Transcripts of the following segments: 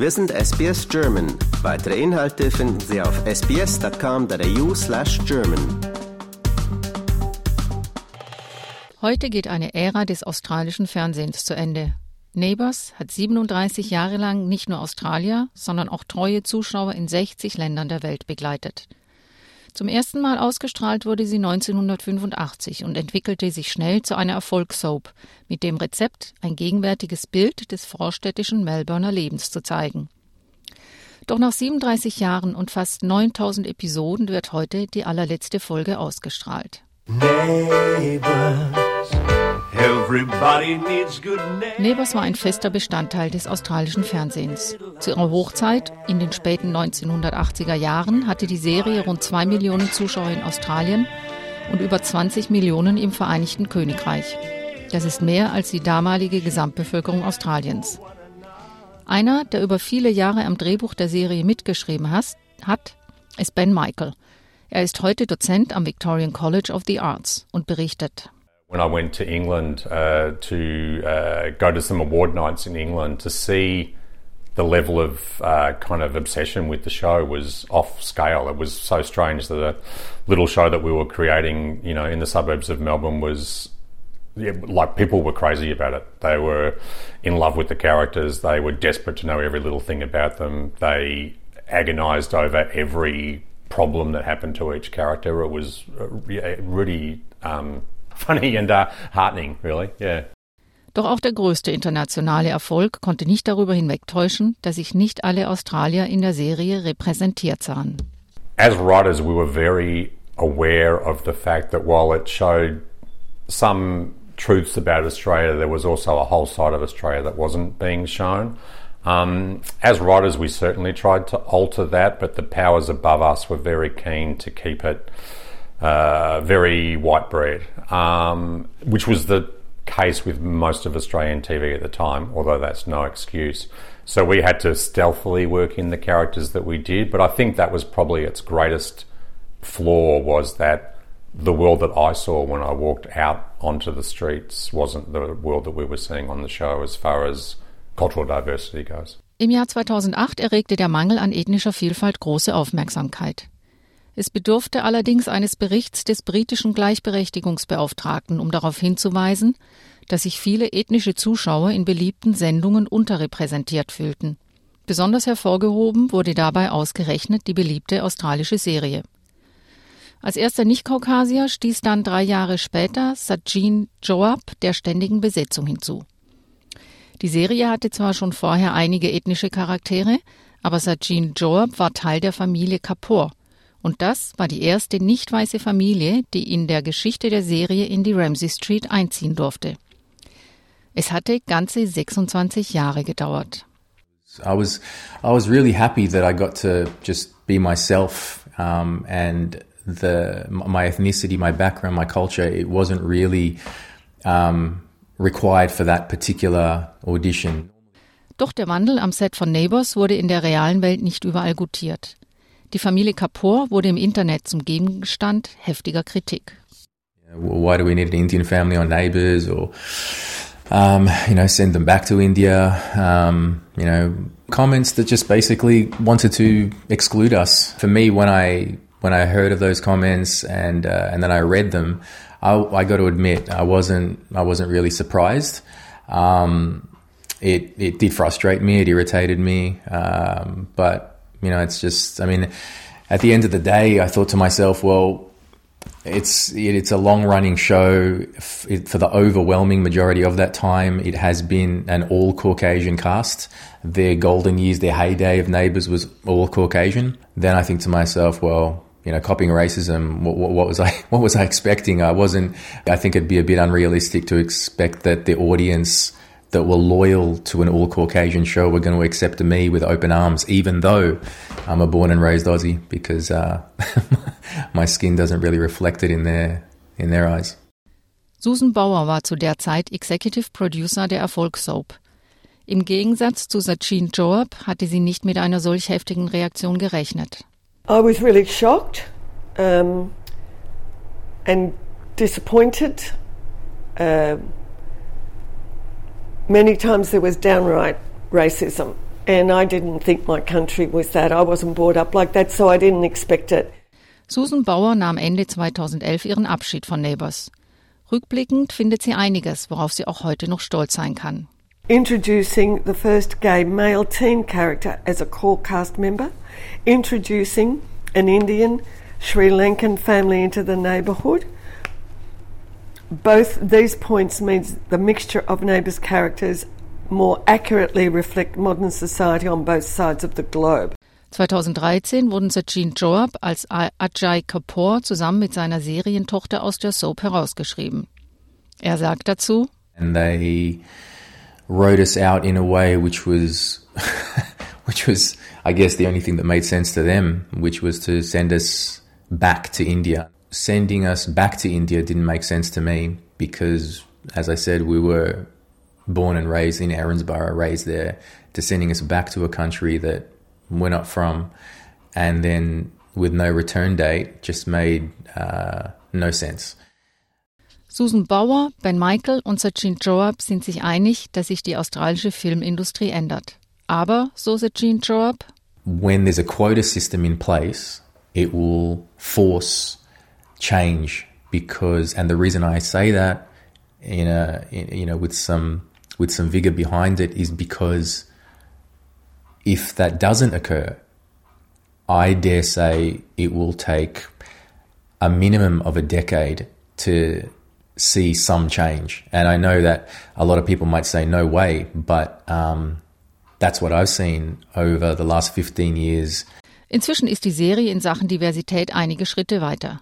Wir sind SBS German. Weitere Inhalte finden Sie auf sbs.com.au slash German. Heute geht eine Ära des australischen Fernsehens zu Ende. Neighbours hat 37 Jahre lang nicht nur Australier, sondern auch treue Zuschauer in 60 Ländern der Welt begleitet. Zum ersten Mal ausgestrahlt wurde sie 1985 und entwickelte sich schnell zu einer Erfolgssoap mit dem Rezept, ein gegenwärtiges Bild des vorstädtischen Melbourner Lebens zu zeigen. Doch nach 37 Jahren und fast 9000 Episoden wird heute die allerletzte Folge ausgestrahlt. Neighbours war ein fester Bestandteil des australischen Fernsehens. Zu ihrer Hochzeit in den späten 1980er Jahren hatte die Serie rund zwei Millionen Zuschauer in Australien und über 20 Millionen im Vereinigten Königreich. Das ist mehr als die damalige Gesamtbevölkerung Australiens. Einer, der über viele Jahre am Drehbuch der Serie mitgeschrieben hat, ist Ben Michael. Er ist heute Dozent am Victorian College of the Arts und berichtet. When I went to England uh, to uh, go to some award nights in England to see the level of uh, kind of obsession with the show was off scale. It was so strange that a little show that we were creating, you know, in the suburbs of Melbourne was yeah, like people were crazy about it. They were in love with the characters. They were desperate to know every little thing about them. They agonized over every problem that happened to each character. It was uh, really um, funny and uh, heartening, really. Yeah. Doch auch der größte internationale Erfolg konnte nicht darüber hinwegtäuschen, dass sich nicht alle Australier in der Serie repräsentiert sahen. As writers, we were very aware of the fact that while it showed some truths about Australia, there was also a whole side of Australia that wasn't being shown. Um, as writers, we certainly tried to alter that, but the powers above us were very keen to keep it uh, very white bread, um, which was the case with most of Australian TV at the time, although that's no excuse. So we had to stealthily work in the characters that we did, but I think that was probably its greatest flaw was that the world that I saw when I walked out onto the streets wasn't the world that we were seeing on the show as far as cultural diversity goes. Im Jahr 2008 erregte der Mangel an ethnischer Vielfalt große Aufmerksamkeit. Es bedurfte allerdings eines Berichts des britischen Gleichberechtigungsbeauftragten, um darauf hinzuweisen, dass sich viele ethnische Zuschauer in beliebten Sendungen unterrepräsentiert fühlten. Besonders hervorgehoben wurde dabei ausgerechnet die beliebte australische Serie. Als erster Nicht-Kaukasier stieß dann drei Jahre später Sajin Joab der ständigen Besetzung hinzu. Die Serie hatte zwar schon vorher einige ethnische Charaktere, aber Sajin Joab war Teil der Familie Kapoor, und das war die erste nicht weiße Familie, die in der Geschichte der Serie in die Ramsey Street einziehen durfte. Es hatte ganze 26 Jahre gedauert. I was I was really happy that I got to just be myself um, and the my ethnicity, my background, my culture. It wasn't really um, required for that particular audition. Doch der Wandel am Set von Neighbours wurde in der realen Welt nicht überall gutiert. Die Familie Kapoor wurde im Internet zum Gegenstand heftiger Kritik. Why do we need an Indian family on Neighbours or um, you know send them back to India? Um, you know comments that just basically wanted to exclude us. For me, when I when I heard of those comments and uh, and then I read them, I, I got to admit I wasn't I wasn't really surprised. Um, it it did frustrate me. It irritated me. Um, but you know, it's just, I mean, at the end of the day, I thought to myself, well, it's it's a long running show. For the overwhelming majority of that time, it has been an all Caucasian cast. Their golden years, their heyday of Neighbours was all Caucasian. Then I think to myself, well, you know, copying racism. What, what, what, was I? What was I expecting? I wasn't. I think it'd be a bit unrealistic to expect that the audience that were loyal to an all Caucasian show were going to accept me with open arms, even though I'm a born and raised Aussie, because uh, my skin doesn't really reflect it in their, in their eyes. Susan Bauer war zu der Zeit Executive Producer der Erfolgssoap. Im Gegensatz zu Sachin Joab hatte sie nicht mit einer solch heftigen Reaktion gerechnet. I was really shocked um, and disappointed. Uh, many times there was downright racism And I didn't think my country was that. I wasn't brought up like that, so I didn't expect it. Susan Bower nahm Ende 2011 ihren Abschied von Neighbours. Rückblickend findet sie einiges, worauf sie auch heute noch stolz sein kann. Introducing the first gay male teen character as a core cast member, introducing an Indian Sri Lankan family into the neighbourhood. Both these points means the mixture of neighbours' characters more accurately reflect modern society on both sides of the globe. 2013 wurden Sachin Joab als Ajay Kapoor zusammen mit seiner Serientochter aus der Soap herausgeschrieben. Er sagt dazu, And they wrote us out in a way which was which was I guess the only thing that made sense to them, which was to send us back to India. Sending us back to India didn't make sense to me because as I said we were born and raised in Erinsborough, raised there, to sending us back to a country that we're not from, and then with no return date, just made uh, no sense. Susan Bower, Ben Michael und Sachin Joab sind sich einig, dass sich die australische Filmindustrie ändert. Aber, so Sachin Joab, when there's a quota system in place, it will force change because, and the reason I say that in a, in, you know, with some with some vigor behind it is because if that doesn't occur, I dare say it will take a minimum of a decade to see some change. And I know that a lot of people might say, no way, but um, that's what I've seen over the last 15 years. Inzwischen ist die Serie in Sachen Diversität einige Schritte weiter.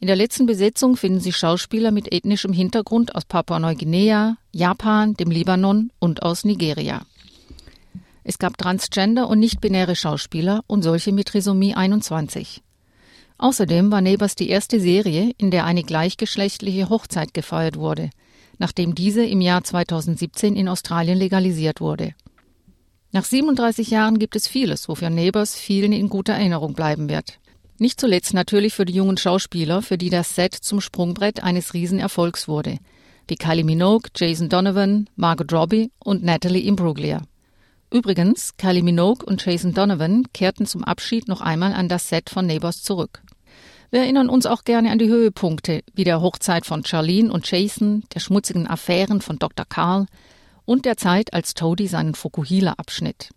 In der letzten Besetzung finden Sie Schauspieler mit ethnischem Hintergrund aus Papua-Neuguinea, Japan, dem Libanon und aus Nigeria. Es gab Transgender und nicht-binäre Schauspieler und solche mit Trisomie 21. Außerdem war Neighbors die erste Serie, in der eine gleichgeschlechtliche Hochzeit gefeiert wurde, nachdem diese im Jahr 2017 in Australien legalisiert wurde. Nach 37 Jahren gibt es vieles, wofür Neighbors vielen in guter Erinnerung bleiben wird. Nicht zuletzt natürlich für die jungen Schauspieler, für die das Set zum Sprungbrett eines Riesenerfolgs wurde, wie Kylie Minogue, Jason Donovan, Margot Robbie und Natalie Imbruglia. Übrigens, Kylie Minogue und Jason Donovan kehrten zum Abschied noch einmal an das Set von Neighbors zurück. Wir erinnern uns auch gerne an die Höhepunkte, wie der Hochzeit von Charlene und Jason, der schmutzigen Affären von Dr. Carl und der Zeit, als Toadie seinen Fokuhila abschnitt.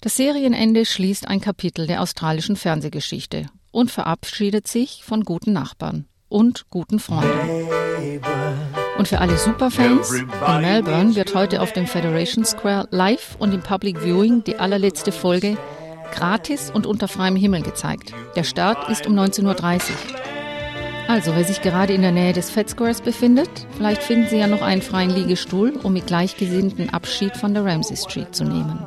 Das Serienende schließt ein Kapitel der australischen Fernsehgeschichte und verabschiedet sich von guten Nachbarn und guten Freunden. Und für alle Superfans, in Melbourne wird heute auf dem Federation Square live und im Public Viewing die allerletzte Folge gratis und unter freiem Himmel gezeigt. Der Start ist um 19.30 Uhr. Also, wer sich gerade in der Nähe des Fed Squares befindet, vielleicht finden Sie ja noch einen freien Liegestuhl, um mit Gleichgesinnten Abschied von der Ramsey Street zu nehmen.